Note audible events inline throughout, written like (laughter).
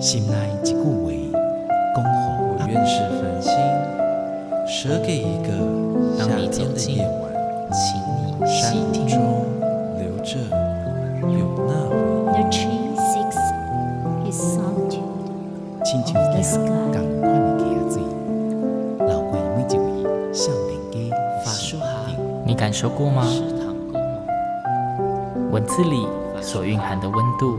心内一句话，恭候我愿是繁星，舍给一个夏天的夜晚，请你细听中留着有那回忆。亲像一样同款的家水，流过每一位少年家发梳哈。你感受过吗？文字里所蕴含的温度，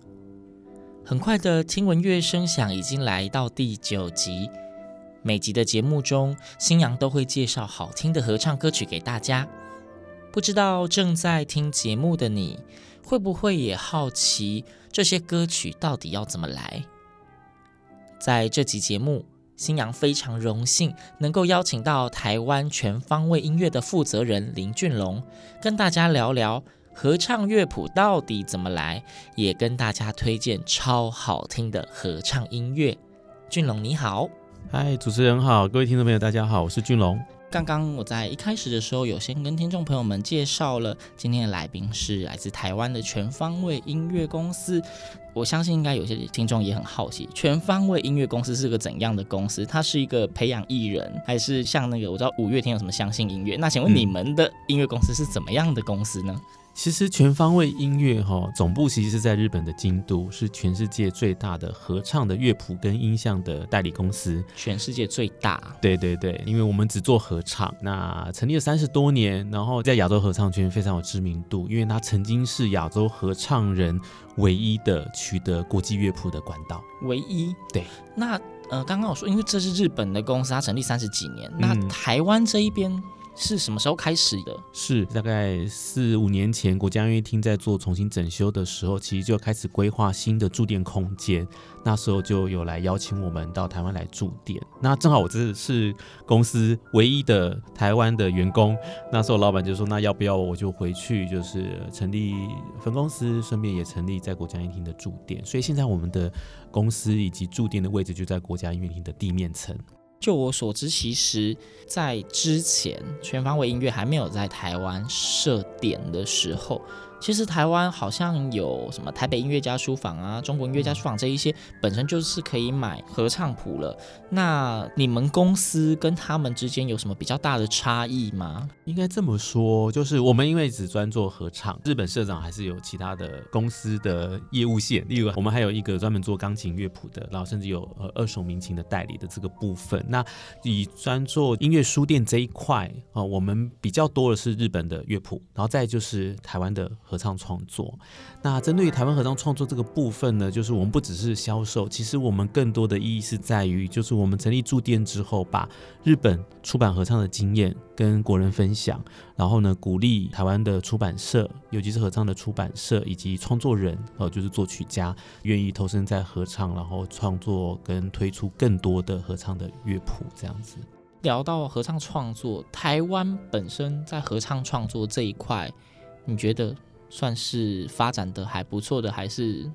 很快的，听闻乐声响已经来到第九集。每集的节目中，新阳都会介绍好听的合唱歌曲给大家。不知道正在听节目的你，会不会也好奇这些歌曲到底要怎么来？在这集节目。新阳非常荣幸能够邀请到台湾全方位音乐的负责人林俊龙，跟大家聊聊合唱乐谱到底怎么来，也跟大家推荐超好听的合唱音乐。俊龙你好，嗨，主持人好，各位听众朋友大家好，我是俊龙。刚刚我在一开始的时候有先跟听众朋友们介绍了今天的来宾是来自台湾的全方位音乐公司。我相信应该有些听众也很好奇，全方位音乐公司是个怎样的公司？它是一个培养艺人，还是像那个我知道五月天有什么相信音乐？那请问你们的音乐公司是怎么样的公司呢？其实全方位音乐哈总部其实是在日本的京都，是全世界最大的合唱的乐谱跟音像的代理公司。全世界最大？对对对，因为我们只做合唱，那成立了三十多年，然后在亚洲合唱圈非常有知名度，因为它曾经是亚洲合唱人唯一的取得国际乐谱的管道。唯一？对。那呃，刚刚我说，因为这是日本的公司，它成立三十几年，那台湾这一边？是什么时候开始的？是大概四五年前，国家音乐厅在做重新整修的时候，其实就开始规划新的驻店空间。那时候就有来邀请我们到台湾来驻店。那正好我这是公司唯一的台湾的员工。那时候老板就说：“那要不要我就回去，就是成立分公司，顺便也成立在国家音乐厅的驻店。”所以现在我们的公司以及驻店的位置就在国家音乐厅的地面层。就我所知，其实，在之前全方位音乐还没有在台湾设点的时候。其实台湾好像有什么台北音乐家书房啊、中国音乐家书房这一些，本身就是可以买合唱谱了。那你们公司跟他们之间有什么比较大的差异吗？应该这么说，就是我们因为只专做合唱，日本社长还是有其他的公司的业务线，例如我们还有一个专门做钢琴乐谱的，然后甚至有呃二手民琴的代理的这个部分。那以专做音乐书店这一块啊，我们比较多的是日本的乐谱，然后再就是台湾的。合唱创作，那针对于台湾合唱创作这个部分呢，就是我们不只是销售，其实我们更多的意义是在于，就是我们成立驻店之后，把日本出版合唱的经验跟国人分享，然后呢，鼓励台湾的出版社，尤其是合唱的出版社以及创作人，呃，就是作曲家，愿意投身在合唱，然后创作跟推出更多的合唱的乐谱，这样子。聊到合唱创作，台湾本身在合唱创作这一块，你觉得？算是发展的还不错的，还是？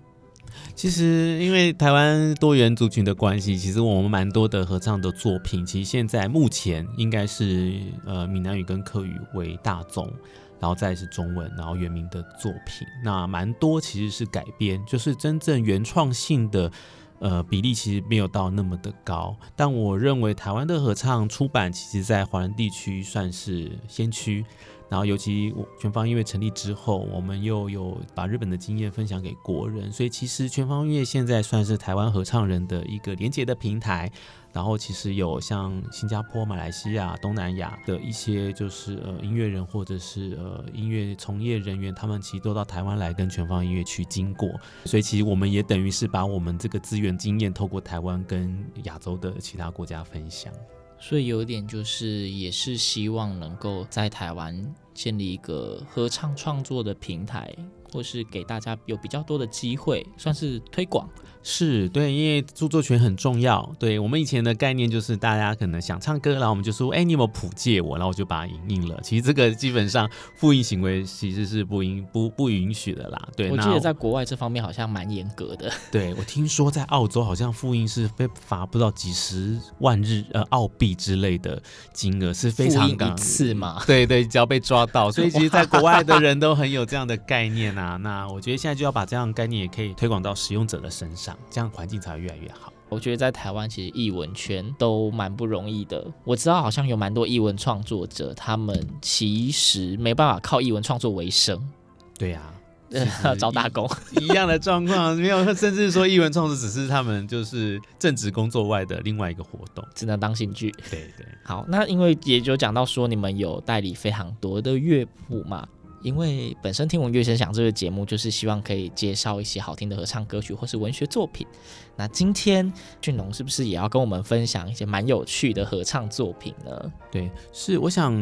其实因为台湾多元族群的关系，其实我们蛮多的合唱的作品，其实现在目前应该是呃闽南语跟客语为大宗，然后再是中文，然后原民的作品，那蛮多其实是改编，就是真正原创性的呃比例其实没有到那么的高。但我认为台湾的合唱出版，其实在华人地区算是先驱。然后，尤其全方音乐成立之后，我们又有把日本的经验分享给国人，所以其实全方音乐现在算是台湾合唱人的一个连接的平台。然后，其实有像新加坡、马来西亚、东南亚的一些就是呃音乐人或者是呃音乐从业人员，他们其实都到台湾来跟全方音乐去经过。所以，其实我们也等于是把我们这个资源经验透过台湾跟亚洲的其他国家分享。所以有点就是，也是希望能够在台湾建立一个合唱创作的平台，或是给大家有比较多的机会，算是推广。是对，因为著作权很重要。对，我们以前的概念就是，大家可能想唱歌，然后我们就说，哎，你有没有谱借我？然后我就把它影印了。其实这个基本上复印行为其实是不允不不允许的啦。对，我记得在国外这方面好像蛮严格的。(laughs) 对，我听说在澳洲好像复印是被罚不知道几十万日呃澳币之类的金额，是非常一次嘛？对对，只要被抓到，所以其实在国外的人都很有这样的概念啊。那我觉得现在就要把这样的概念也可以推广到使用者的身上。这样环境才会越来越好。我觉得在台湾其实艺文圈都蛮不容易的。我知道好像有蛮多艺文创作者，他们其实没办法靠艺文创作为生。对呀、啊，(laughs) 找打工 (laughs) 一样的状况，没有，甚至说艺文创作只是他们就是正职工作外的另外一个活动，只能当兴趣。对对。好，那因为也就讲到说你们有代理非常多的乐谱嘛。因为本身听闻乐声响这个节目就是希望可以介绍一些好听的合唱歌曲或是文学作品。那今天俊龙是不是也要跟我们分享一些蛮有趣的合唱作品呢？对，是我想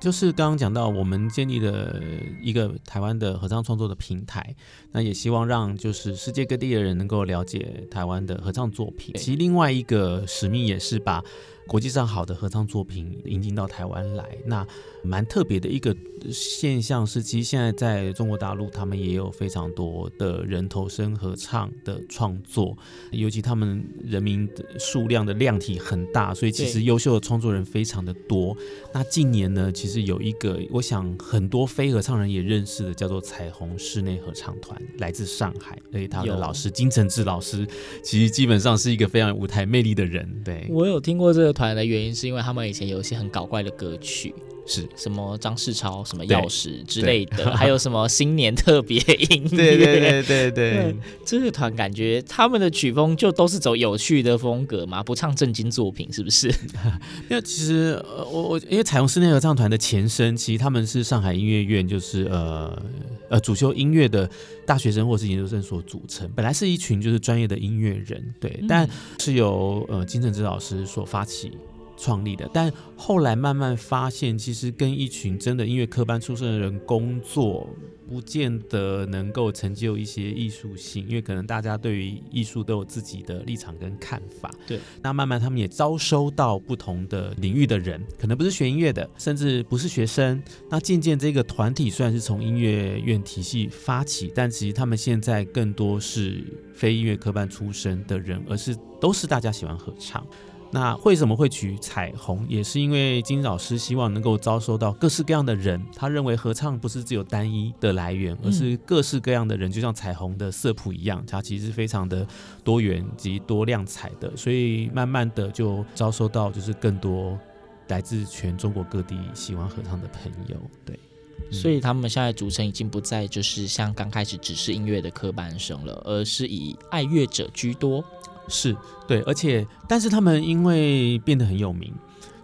就是刚刚讲到我们建立的一个台湾的合唱创作的平台，那也希望让就是世界各地的人能够了解台湾的合唱作品。其实另外一个使命也是把国际上好的合唱作品引进到台湾来，那蛮特别的一个现象是，其实现在在中国大陆，他们也有非常多的人头声合唱的创作，尤其他们人民的数量的量体很大，所以其实优秀的创作人非常的多。那近年呢，其实有一个我想很多非合唱人也认识的，叫做彩虹室内合唱团，来自上海，所以他的老师金承志老师，其实基本上是一个非常有舞台魅力的人。对，我有听过这个。团的原因是因为他们以前有一些很搞怪的歌曲，是。什么张世超什么钥匙之类的，还有什么新年特别音乐，(laughs) 对对对对对，(laughs) 这个团感觉他们的曲风就都是走有趣的风格嘛，不唱正经作品，是不是？(laughs) 因为其实呃，我我因为彩虹室内合唱团的前身，其实他们是上海音乐院，就是呃呃主修音乐的大学生或是研究生所组成，本来是一群就是专业的音乐人，对，嗯、但是由呃金正之老师所发起。创立的，但后来慢慢发现，其实跟一群真的音乐科班出身的人工作，不见得能够成就一些艺术性，因为可能大家对于艺术都有自己的立场跟看法。对，那慢慢他们也招收到不同的领域的人，可能不是学音乐的，甚至不是学生。那渐渐这个团体虽然是从音乐院体系发起，但其实他们现在更多是非音乐科班出身的人，而是都是大家喜欢合唱。那为什么会取彩虹？也是因为金老师希望能够招收到各式各样的人。他认为合唱不是只有单一的来源，而是各式各样的人，就像彩虹的色谱一样，它其实是非常的多元及多亮彩的。所以慢慢的就招收到就是更多来自全中国各地喜欢合唱的朋友。对，所以他们现在组成已经不再就是像刚开始只是音乐的科班生了，而是以爱乐者居多。是对，而且但是他们因为变得很有名，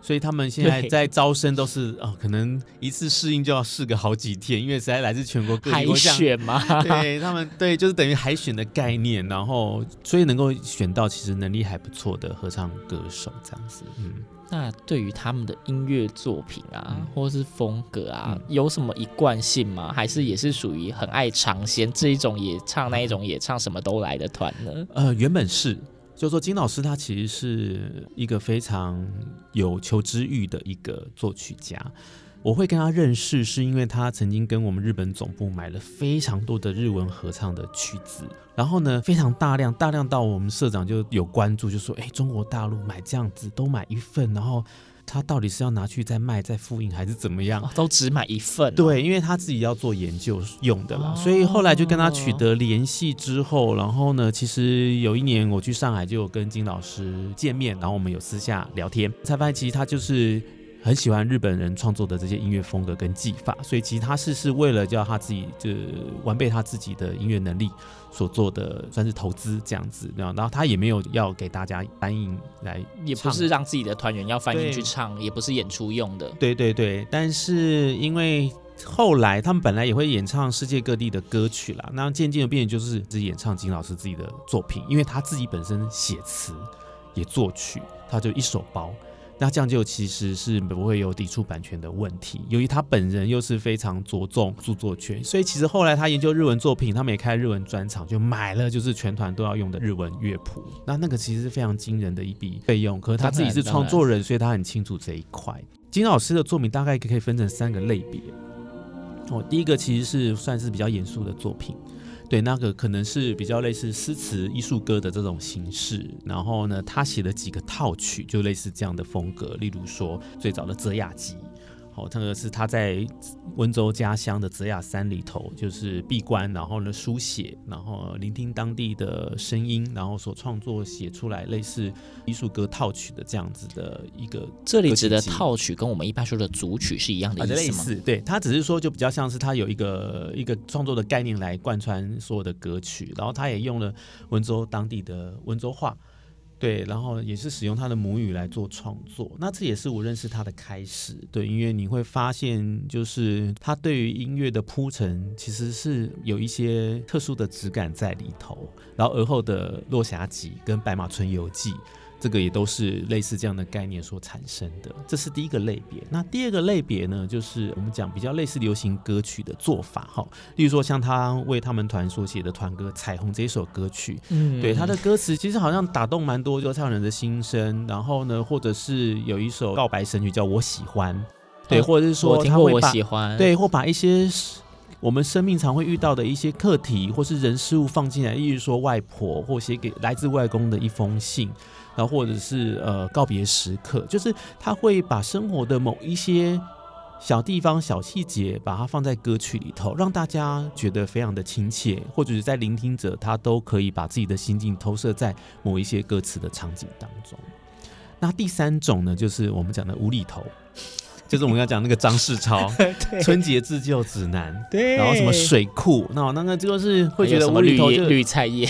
所以他们现在在招生都是哦，可能一次试音就要试个好几天，因为实在来自全国各地海选嘛。对他们，对，就是等于海选的概念，然后所以能够选到其实能力还不错的合唱歌手这样子。嗯，那对于他们的音乐作品啊，嗯、或是风格啊，嗯、有什么一贯性吗？还是也是属于很爱尝鲜这一种也唱，那一种也唱，什么都来的团呢？呃，原本是。就说金老师他其实是一个非常有求知欲的一个作曲家，我会跟他认识是因为他曾经跟我们日本总部买了非常多的日文合唱的曲子，然后呢，非常大量，大量到我们社长就有关注，就说，哎，中国大陆买这样子都买一份，然后。他到底是要拿去再卖再复印还是怎么样？哦、都只买一份、哦。对，因为他自己要做研究用的嘛，哦、所以后来就跟他取得联系之后，然后呢，其实有一年我去上海就有跟金老师见面，然后我们有私下聊天，才发现其实他就是。很喜欢日本人创作的这些音乐风格跟技法，所以其实他是是为了叫他自己就完备他自己的音乐能力所做的，算是投资这样子。然后他也没有要给大家翻译来，也不是让自己的团员要翻译去唱，也不是演出用的。对对对，但是因为后来他们本来也会演唱世界各地的歌曲啦，那渐渐的变就是只演唱金老师自己的作品，因为他自己本身写词也作曲，他就一手包。那这样就其实是不会有抵触版权的问题。由于他本人又是非常着重著作权，所以其实后来他研究日文作品，他们也开日文专场，就买了就是全团都要用的日文乐谱。那那个其实是非常惊人的一笔费用。可是他自己是创作人，所以他很清楚这一块。金老师的作品大概可以分成三个类别。哦，第一个其实是算是比较严肃的作品。对，那个可能是比较类似诗词艺术歌的这种形式，然后呢，他写了几个套曲，就类似这样的风格，例如说最早的《泽雅集》。哦，这个是他在温州家乡的泽雅山里头，就是闭关，然后呢书写，然后聆听当地的声音，然后所创作写出来类似艺术歌套曲的这样子的一个。这里指的套曲跟我们一般说的组曲是一样的意思吗？类似，对，他只是说就比较像是他有一个一个创作的概念来贯穿所有的歌曲，然后他也用了温州当地的温州话。对，然后也是使用他的母语来做创作，那这也是我认识他的开始。对，因为你会发现，就是他对于音乐的铺陈，其实是有一些特殊的质感在里头。然后而后的《落霞集》跟《白马村游记》。这个也都是类似这样的概念所产生的，这是第一个类别。那第二个类别呢，就是我们讲比较类似流行歌曲的做法，哈，例如说像他为他们团所写的团歌《彩虹》这一首歌曲，嗯，对，他的歌词其实好像打动蛮多就唱人的心声。然后呢，或者是有一首告白神曲叫《我喜欢》，对，或者是说他会喜欢，对，或把一些我们生命常会遇到的一些课题或是人事物放进来，例如说外婆或写给来自外公的一封信。然后或者是呃告别时刻，就是他会把生活的某一些小地方、小细节，把它放在歌曲里头，让大家觉得非常的亲切，或者是在聆听者他都可以把自己的心境投射在某一些歌词的场景当中。那第三种呢，就是我们讲的无厘头。就是我们要讲那个张世超 (laughs) 春节自救指南，对，然后什么水库，那那个就是会觉得无厘头就绿菜叶，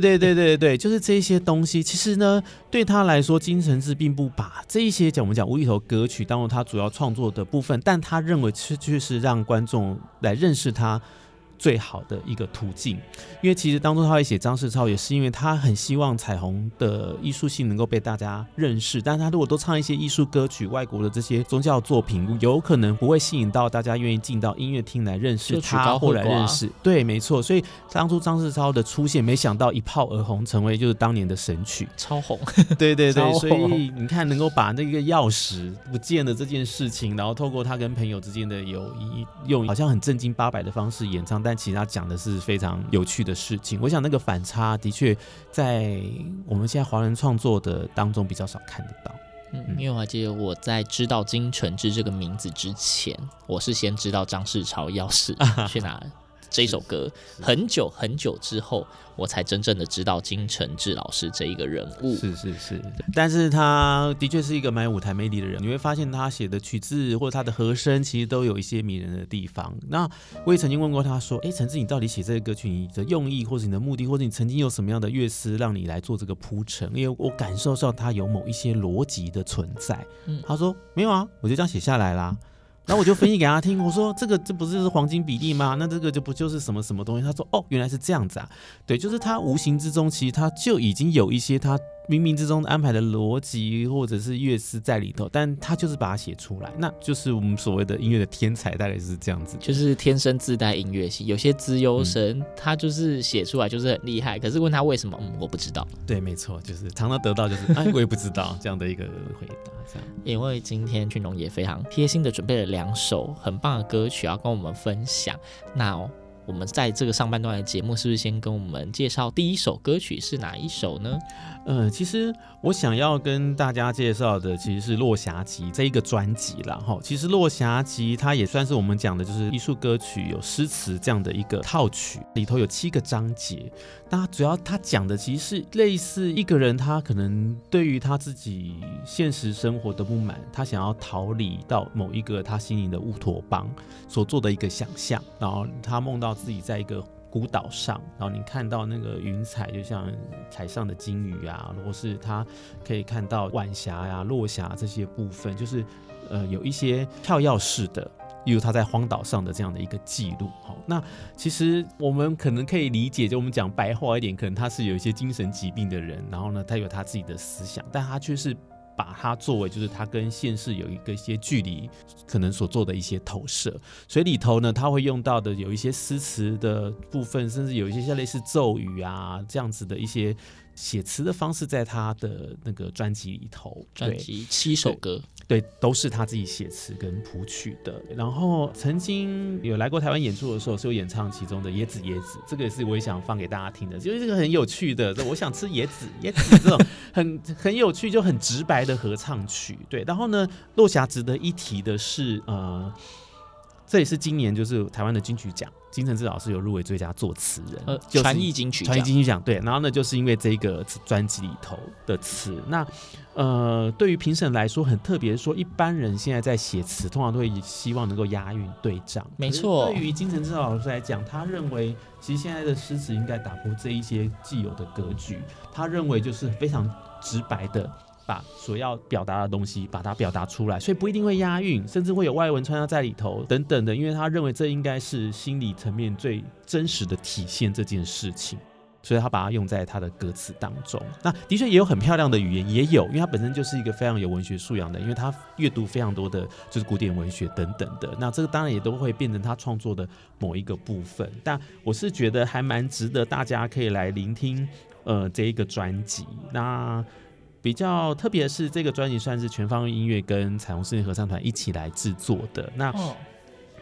对对对对对，就是这些东西。其实呢，对他来说，金承志并不把这一些讲我们讲无厘头歌曲当做他主要创作的部分，但他认为却却是让观众来认识他。最好的一个途径，因为其实当初他会写张世超，也是因为他很希望彩虹的艺术性能够被大家认识。但是他如果都唱一些艺术歌曲、外国的这些宗教作品，有可能不会吸引到大家愿意进到音乐厅来认识他或来认识。对，没错。所以当初张世超的出现，没想到一炮而红，成为就是当年的神曲，超红。对对对，(laughs) 所以你看，能够把那个钥匙不见的这件事情，然后透过他跟朋友之间的友谊，用好像很正经八百的方式演唱，但但其实他讲的是非常有趣的事情，我想那个反差的确在我们现在华人创作的当中比较少看得到。嗯，因为我还记得我在知道金承志这个名字之前，我是先知道张世超钥匙 (laughs) 去哪这首歌，很久很久之后。我才真正的知道金承志老师这一个人物，是是是，但是他的确是一个蛮有舞台魅力的人。你会发现他写的曲子或者他的和声，其实都有一些迷人的地方。那我也曾经问过他说：“哎，承志，你到底写这个歌曲，你的用意或者你的目的，或者你曾经有什么样的乐师让你来做这个铺陈？因为我感受到他有某一些逻辑的存在。”嗯，他说：“没有啊，我就这样写下来啦。”然后我就分析给他听，我说，这个这不是就是黄金比例吗？那这个就不就是什么什么东西？他说哦，原来是这样子啊。对，就是他无形之中其实他就已经有一些他。冥冥之中安排的逻辑或者是乐师在里头，但他就是把它写出来，那就是我们所谓的音乐的天才，大概是这样子，就是天生自带音乐性。有些资优生、嗯、他就是写出来就是很厉害，可是问他为什么，嗯，我不知道。对，没错，就是常常得到就是哎，我也不知道这样的一个回答。这样，因为今天俊龙也非常贴心的准备了两首很棒的歌曲要跟我们分享。那、哦。我们在这个上半段的节目，是不是先跟我们介绍第一首歌曲是哪一首呢？呃，其实我想要跟大家介绍的其实是《落霞集》这一个专辑啦。哈。其实《落霞集》它也算是我们讲的就是艺术歌曲，有诗词这样的一个套曲，里头有七个章节。那主要他讲的其实是类似一个人，他可能对于他自己现实生活的不满，他想要逃离到某一个他心灵的乌托邦所做的一个想象，然后他梦到。自己在一个孤岛上，然后你看到那个云彩，就像海上的鲸鱼啊，或是他可以看到晚霞呀、落霞这些部分，就是呃有一些跳跃式的，例如他在荒岛上的这样的一个记录。好，那其实我们可能可以理解，就我们讲白话一点，可能他是有一些精神疾病的人，然后呢，他有他自己的思想，但他却是把它作为就是他跟现实有一个一些距离，可能所做的一些投射。所以里头呢，他会用到的有一些诗词的部分，甚至有一些像类似咒语啊这样子的一些。写词的方式，在他的那个专辑里头，专辑七首歌对，都是他自己写词跟谱曲的。然后曾经有来过台湾演出的时候，是有演唱其中的《椰子椰子》，这个也是我也想放给大家听的，就是这个很有趣的。我想吃椰子，椰子这种很 (laughs) 很有趣就很直白的合唱曲。对，然后呢，落霞值得一提的是，呃。这也是今年就是台湾的金曲奖，金城志老师有入围最佳作词人，呃，就是、传艺金曲，传艺金曲奖，对。然后呢，就是因为这个专辑里头的词，那呃，对于评审来说很特别，说一般人现在在写词，通常都会希望能够押韵对仗，没错。对于金城志老师来讲，他认为其实现在的诗词应该打破这一些既有的格局，他认为就是非常直白的。把所要表达的东西把它表达出来，所以不一定会押韵，甚至会有外文穿插在里头等等的，因为他认为这应该是心理层面最真实的体现这件事情，所以他把它用在他的歌词当中。那的确也有很漂亮的语言，也有，因为他本身就是一个非常有文学素养的，因为他阅读非常多的就是古典文学等等的。那这个当然也都会变成他创作的某一个部分。但我是觉得还蛮值得大家可以来聆听，呃，这一个专辑。那。比较特别的是，这个专辑算是全方位音乐跟彩虹室内合唱团一起来制作的。那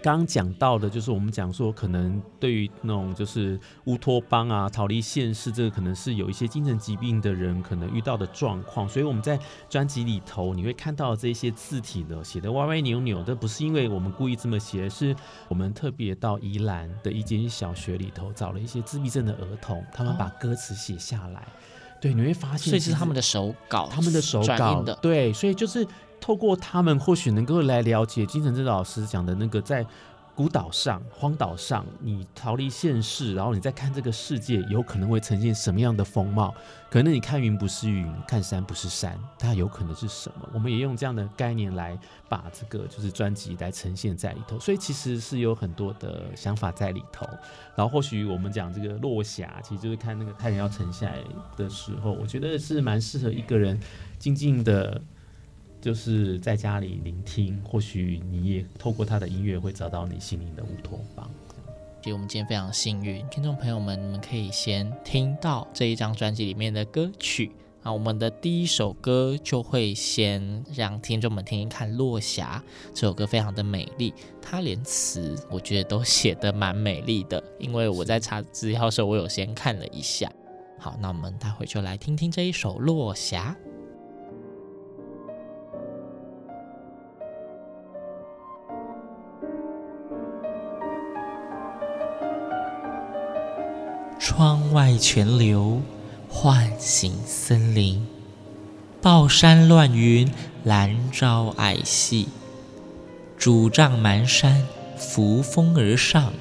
刚讲到的，就是我们讲说，可能对于那种就是乌托邦啊、逃离现实，这个可能是有一些精神疾病的人可能遇到的状况。所以我们在专辑里头，你会看到这些字体呢，写的歪歪扭扭，的不是因为我们故意这么写，是我们特别到宜兰的一间小学里头找了一些自闭症的儿童，他们把歌词写下来。对，你会发现，所以是他们的手稿，他们的手稿的。对，所以就是透过他们，或许能够来了解金城志老师讲的那个在。孤岛上、荒岛上，你逃离现世，然后你再看这个世界，有可能会呈现什么样的风貌？可能你看云不是云，看山不是山，它有可能是什么？我们也用这样的概念来把这个就是专辑来呈现在里头，所以其实是有很多的想法在里头。然后或许我们讲这个落霞，其实就是看那个太阳要沉下来的时候，我觉得是蛮适合一个人静静的。就是在家里聆听，或许你也透过他的音乐会找到你心灵的乌托邦。其实我们今天非常幸运，听众朋友们，你们可以先听到这一张专辑里面的歌曲啊。我们的第一首歌就会先让听众们听一看《落霞》这首歌，非常的美丽。它连词我觉得都写得蛮美丽的，因为我在查资料的时候，我有先看了一下。好，那我们待会就来听听这一首《落霞》。窗外泉流，唤醒森林。抱山乱云，兰朝矮细。拄杖蛮山，扶风而上。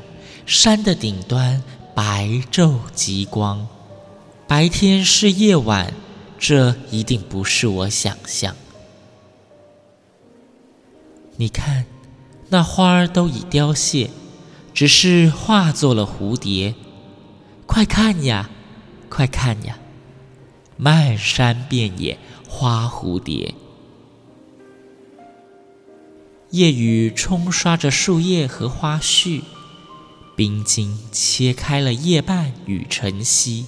山的顶端，白昼极光。白天是夜晚，这一定不是我想象。你看，那花儿都已凋谢，只是化作了蝴蝶。快看呀，快看呀！漫山遍野花蝴蝶，夜雨冲刷着树叶和花絮，冰晶切开了夜半与晨曦，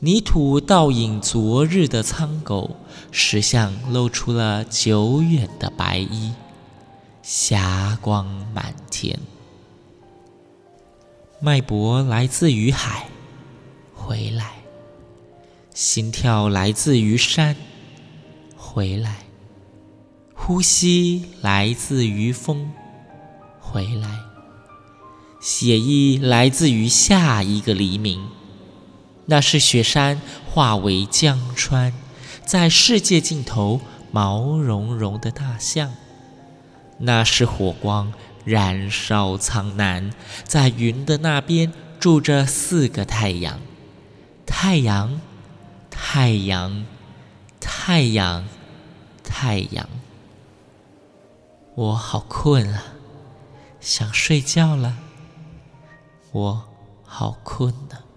泥土倒影昨日的苍狗，石像露出了久远的白衣，霞光满天。脉搏来自于海，回来；心跳来自于山，回来；呼吸来自于风，回来；写意来自于下一个黎明。那是雪山化为江川，在世界尽头毛茸茸的大象。那是火光。燃烧苍南，在云的那边住着四个太阳，太阳，太阳，太阳，太阳。我好困啊，想睡觉了。我好困啊。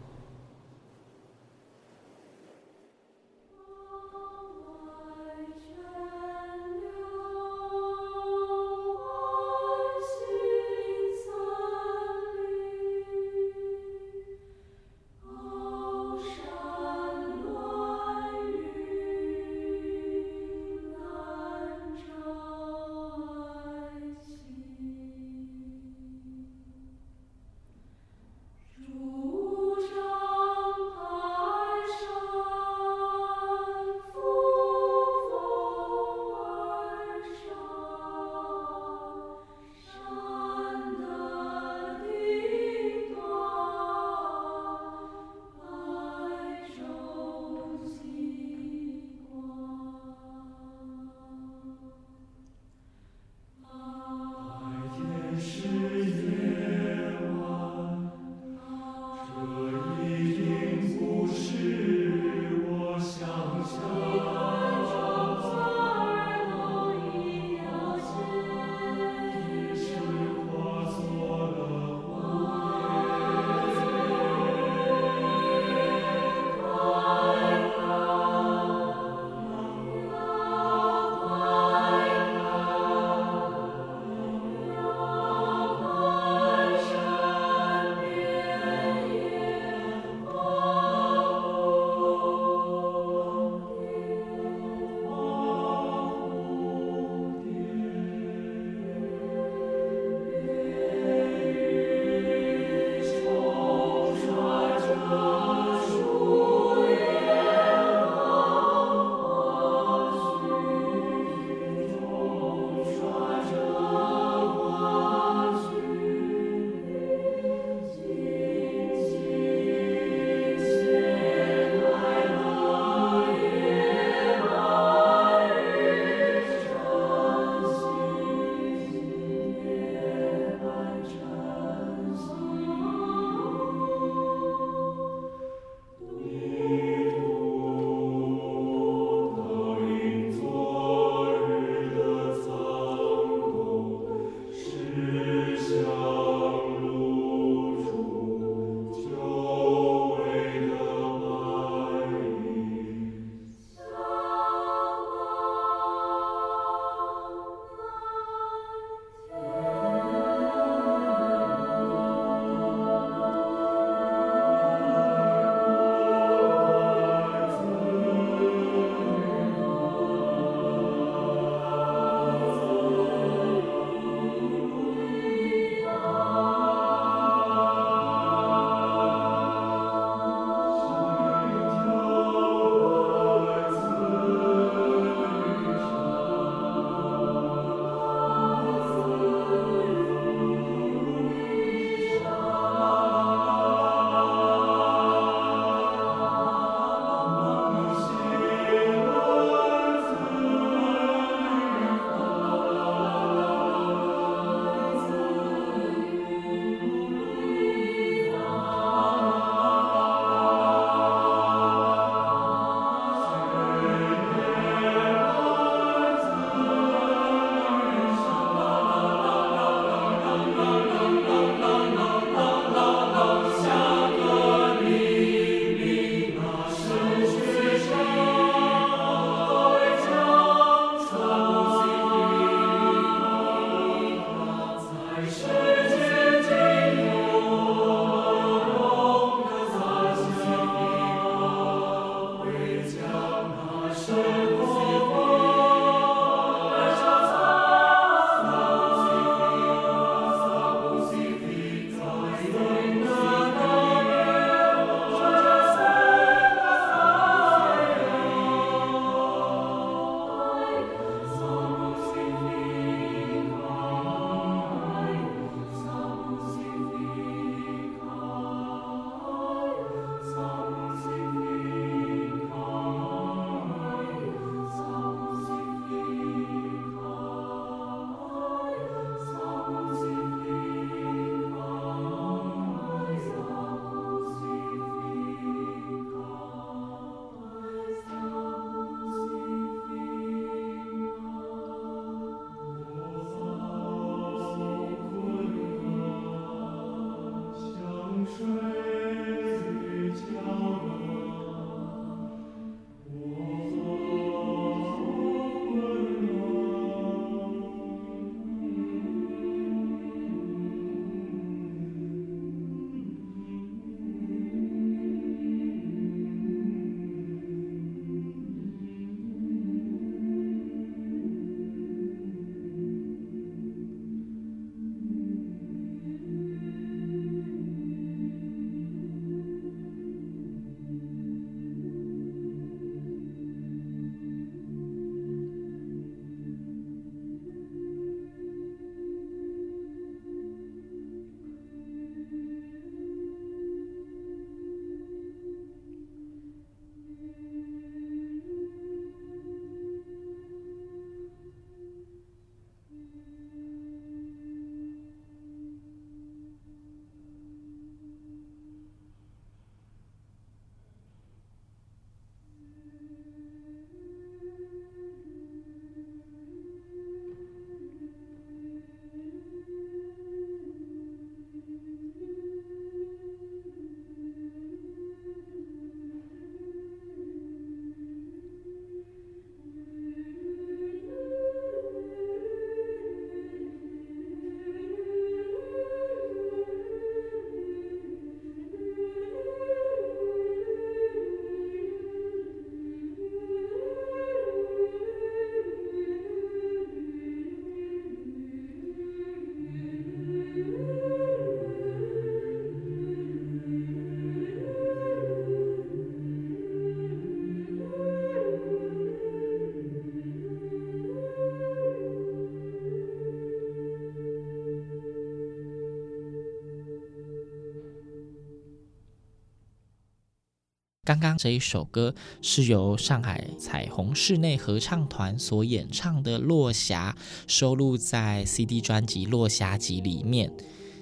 刚刚这一首歌是由上海彩虹室内合唱团所演唱的《落霞》，收录在 CD 专辑《落霞集》里面。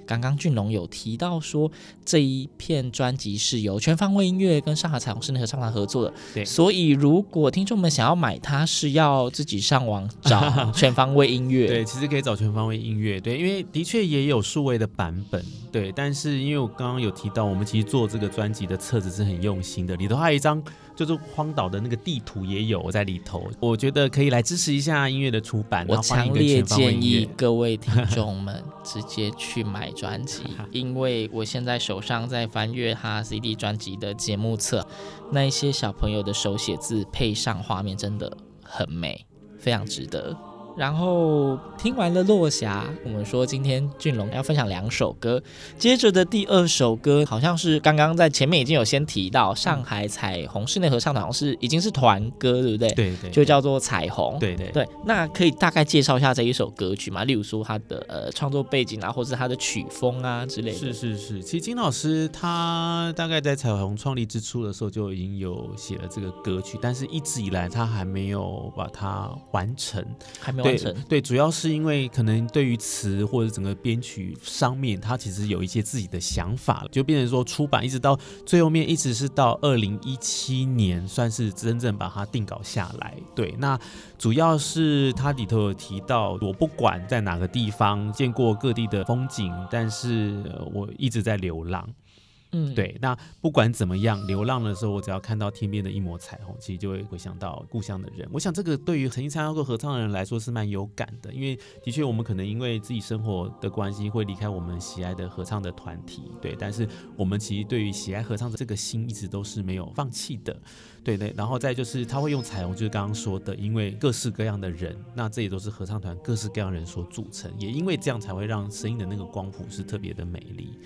刚刚俊龙有提到说，这一片专辑是由全方位音乐跟上海彩虹室内合唱团合作的。对，所以如果听众们想要买它，是要自己上网找 (laughs) 全方位音乐。对，其实可以找全方位音乐。对，因为的确也有数位的版本。对，但是因为我刚刚有提到，我们其实做这个专辑的册子是很用心的，里头还有一张。就是荒岛的那个地图也有在里头，我觉得可以来支持一下音乐的出版。我强烈建议各位 (laughs) 听众们直接去买专辑，(laughs) 因为我现在手上在翻阅他 CD 专辑的节目册，那一些小朋友的手写字配上画面真的很美，非常值得。然后听完了《落霞》，我们说今天俊龙要分享两首歌。接着的第二首歌，好像是刚刚在前面已经有先提到，上海彩虹室内合唱团，好像是已经是团歌，对不对？对对，对，就叫做彩虹。对对对。那可以大概介绍一下这一首歌曲吗？例如说它的呃创作背景啊，或是它的曲风啊之类的。是是是，其实金老师他大概在彩虹创立之初的时候就已经有写了这个歌曲，但是一直以来他还没有把它完成，还没。对对，主要是因为可能对于词或者整个编曲上面，他其实有一些自己的想法，就变成说出版一直到最后面，一直是到二零一七年，算是真正把它定稿下来。对，那主要是它里头有提到，我不管在哪个地方见过各地的风景，但是我一直在流浪。嗯，对，那不管怎么样，流浪的时候，我只要看到天边的一抹彩虹，其实就会回想到故乡的人。我想这个对于曾经参加过合唱的人来说是蛮有感的，因为的确我们可能因为自己生活的关系会离开我们喜爱的合唱的团体，对，但是我们其实对于喜爱合唱的这个心一直都是没有放弃的，对对。然后再就是他会用彩虹，就是刚刚说的，因为各式各样的人，那这也都是合唱团各式各样人所组成，也因为这样才会让声音的那个光谱是特别的美丽。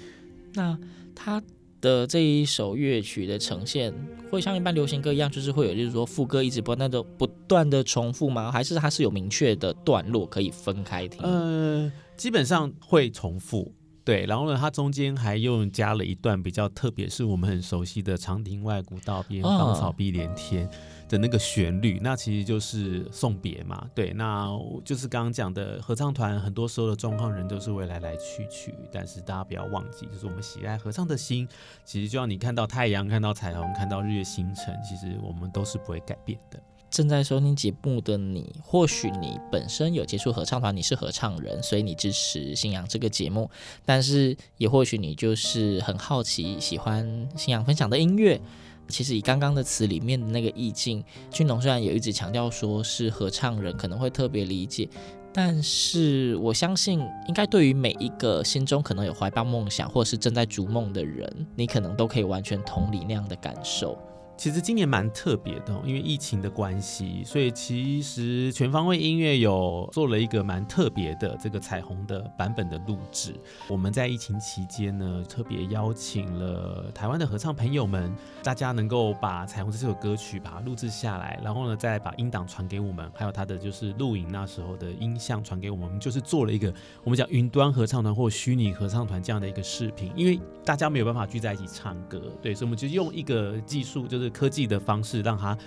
那他的这一首乐曲的呈现，会像一般流行歌一样，就是会有，就是说副歌一直不断的不断的重复吗？还是它是有明确的段落可以分开听？呃，基本上会重复，对。然后呢，它中间还又加了一段比较特别，是我们很熟悉的“长亭外，古道边，芳草碧连天”。哦的那个旋律，那其实就是送别嘛，对，那就是刚刚讲的合唱团，很多时候的状况，人都是会来来去去，但是大家不要忘记，就是我们喜爱合唱的心，其实就像你看到太阳、看到彩虹、看到日月星辰，其实我们都是不会改变的。正在收听节目的你，或许你本身有接触合唱团，你是合唱人，所以你支持信仰这个节目，但是也或许你就是很好奇，喜欢信仰分享的音乐。其实以刚刚的词里面的那个意境，俊龙虽然也一直强调说是合唱人可能会特别理解，但是我相信应该对于每一个心中可能有怀抱梦想或是正在逐梦的人，你可能都可以完全同理那样的感受。其实今年蛮特别的，因为疫情的关系，所以其实全方位音乐有做了一个蛮特别的这个彩虹的版本的录制。我们在疫情期间呢，特别邀请了台湾的合唱朋友们，大家能够把彩虹这首歌曲把它录制下来，然后呢再把音档传给我们，还有它的就是录影那时候的音像传给我们，我们就是做了一个我们讲云端合唱团或虚拟合唱团这样的一个视频，因为大家没有办法聚在一起唱歌，对，所以我们就用一个技术就是。科技的方式让他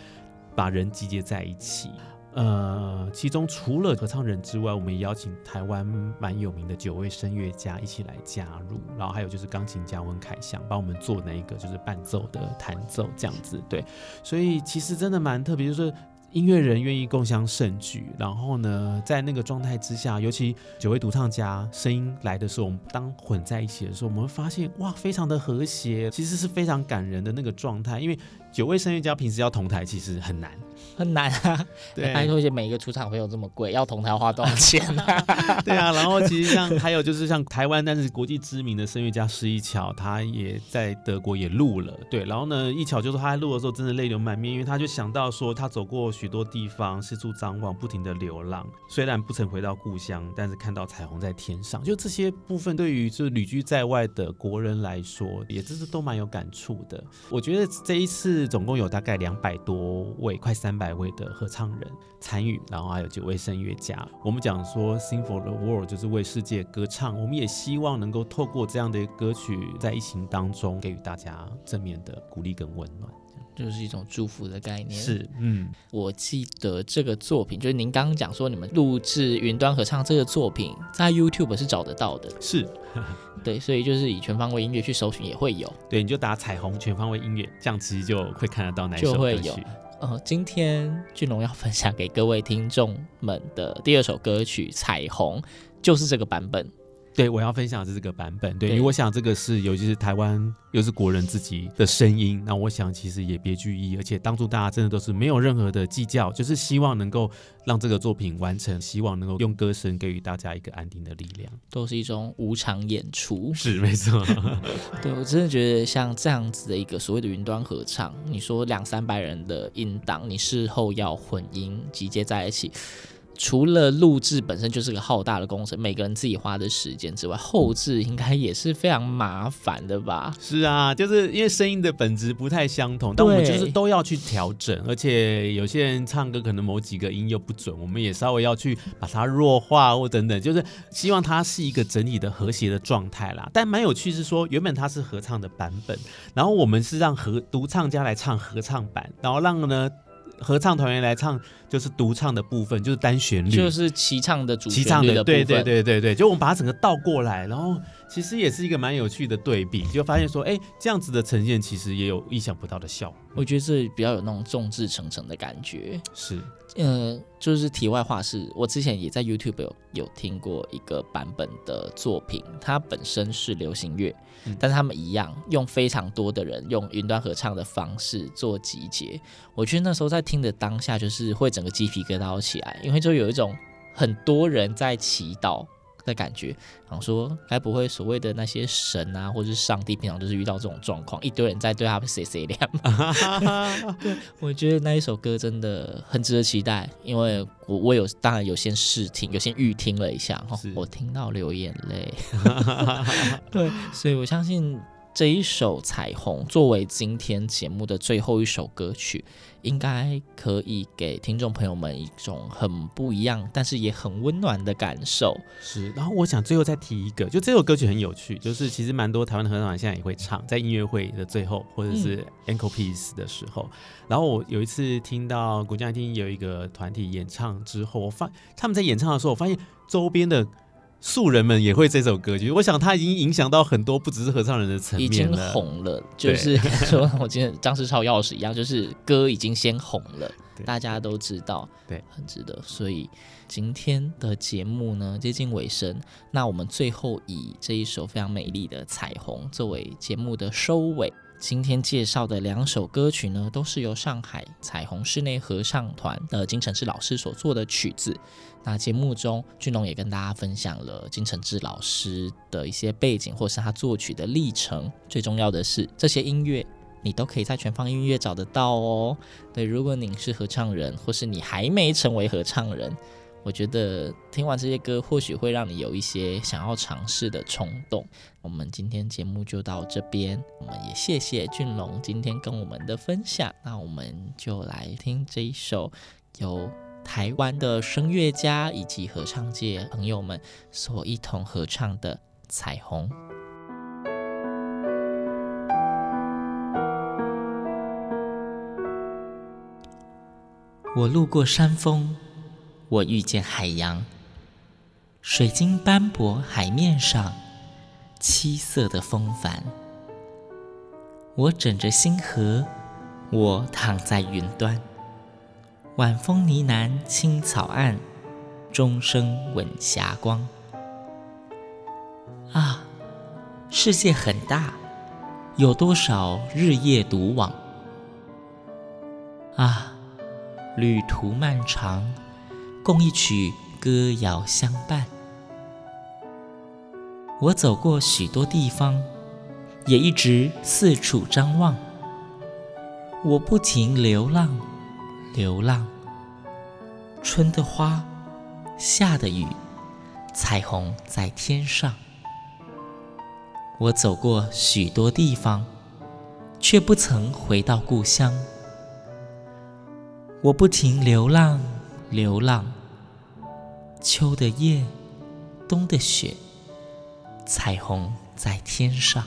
把人集结在一起。呃，其中除了合唱人之外，我们也邀请台湾蛮有名的九位声乐家一起来加入，然后还有就是钢琴家温凯翔帮我们做那一个就是伴奏的弹奏这样子。对，所以其实真的蛮特别，就是。音乐人愿意共享盛举，然后呢，在那个状态之下，尤其九位独唱家声音来的时候，我们当混在一起的时候，我们会发现哇，非常的和谐，其实是非常感人的那个状态，因为。九位声乐家平时要同台其实很难，(laughs) 很难啊。(laughs) 对，拜托一些每一个出场费有这么贵，要同台要花多少 (laughs) 钱啊？对啊，然后其实像还有就是像台湾，但是国际知名的声乐家施一巧，他也在德国也录了。对，然后呢，一巧就说他在录的时候真的泪流满面，因为他就想到说他走过许多地方，四处张望，不停的流浪。虽然不曾回到故乡，但是看到彩虹在天上，就这些部分，对于就是旅居在外的国人来说，也真是都蛮有感触的。我觉得这一次是总共有大概两百多位，快三百位的合唱人参与，然后还有九位声乐家。我们讲说 Sing for the World 就是为世界歌唱，我们也希望能够透过这样的歌曲，在疫情当中给予大家正面的鼓励跟温暖。就是一种祝福的概念。是，嗯，我记得这个作品，就是您刚刚讲说你们录制云端合唱这个作品，在 YouTube 是找得到的。是，(laughs) 对，所以就是以全方位音乐去搜寻也会有。对，你就打彩虹全方位音乐，这样其实就会看得到哪首歌曲。就会有。呃，今天俊龙要分享给各位听众们的第二首歌曲《彩虹》，就是这个版本。对，我要分享的是这个版本。对，因为我想这个是，尤其是台湾又是国人自己的声音，那我想其实也别具意义。而且当初大家真的都是没有任何的计较，就是希望能够让这个作品完成，希望能够用歌声给予大家一个安定的力量，都是一种无偿演出。是没错。(laughs) 对，我真的觉得像这样子的一个所谓的云端合唱，你说两三百人的音档，你事后要混音集结在一起。除了录制本身就是个浩大的工程，每个人自己花的时间之外，后置应该也是非常麻烦的吧？是啊，就是因为声音的本质不太相同，但我们就是都要去调整，而且有些人唱歌可能某几个音又不准，我们也稍微要去把它弱化或等等，就是希望它是一个整体的和谐的状态啦。但蛮有趣是说，原本它是合唱的版本，然后我们是让合独唱家来唱合唱版，然后让呢。合唱团员来唱，就是独唱的部分，就是单旋律，就是齐唱的主旋律齐唱的，对对对对对，就我们把它整个倒过来，然后其实也是一个蛮有趣的对比，就发现说，哎，这样子的呈现其实也有意想不到的效果。我觉得是比较有那种众志成城的感觉。是，呃，就是题外话是，我之前也在 YouTube 有有听过一个版本的作品，它本身是流行乐。但是他们一样用非常多的人用云端合唱的方式做集结，我觉得那时候在听的当下就是会整个鸡皮疙瘩起来，因为就有一种很多人在祈祷的感觉，想说该不会所谓的那些神啊，或者是上帝，平常就是遇到这种状况，一堆人在对他们 say say 亮。对，我觉得那一首歌真的很值得期待，因为我我有当然有先试听，有先预听了一下，我听到流眼泪。(laughs) (laughs) 对，所以我相信。这一首《彩虹》作为今天节目的最后一首歌曲，应该可以给听众朋友们一种很不一样，但是也很温暖的感受。是，然后我想最后再提一个，就这首歌曲很有趣，就是其实蛮多台湾的合唱团现在也会唱，在音乐会的最后或者是 encore piece 的时候。嗯、然后我有一次听到国家厅有一个团体演唱之后，我发他们在演唱的时候，我发现周边的。素人们也会这首歌曲，我想它已经影响到很多，不只是合唱人的层面，已经红了。就是说我今天张世超钥匙一样，就是歌已经先红了，大家都知道，对，很值得。所以今天的节目呢，接近尾声，那我们最后以这一首非常美丽的《彩虹》作为节目的收尾。今天介绍的两首歌曲呢，都是由上海彩虹室内合唱团的金承志老师所做的曲子。那节目中，俊龙也跟大家分享了金承志老师的一些背景，或是他作曲的历程。最重要的是，这些音乐你都可以在全方音乐找得到哦。对，如果你是合唱人，或是你还没成为合唱人。我觉得听完这些歌，或许会让你有一些想要尝试的冲动。我们今天节目就到这边，我们也谢谢俊龙今天跟我们的分享。那我们就来听这一首由台湾的声乐家以及合唱界朋友们所一同合唱的《彩虹》。我路过山峰。我遇见海洋，水晶斑驳海面上，七色的风帆。我枕着星河，我躺在云端，晚风呢喃青草岸，钟声吻霞光。啊，世界很大，有多少日夜独往？啊，旅途漫长。共一曲歌谣相伴。我走过许多地方，也一直四处张望。我不停流浪，流浪，春的花，夏的雨，彩虹在天上。我走过许多地方，却不曾回到故乡。我不停流浪，流浪。秋的夜，冬的雪，彩虹在天上。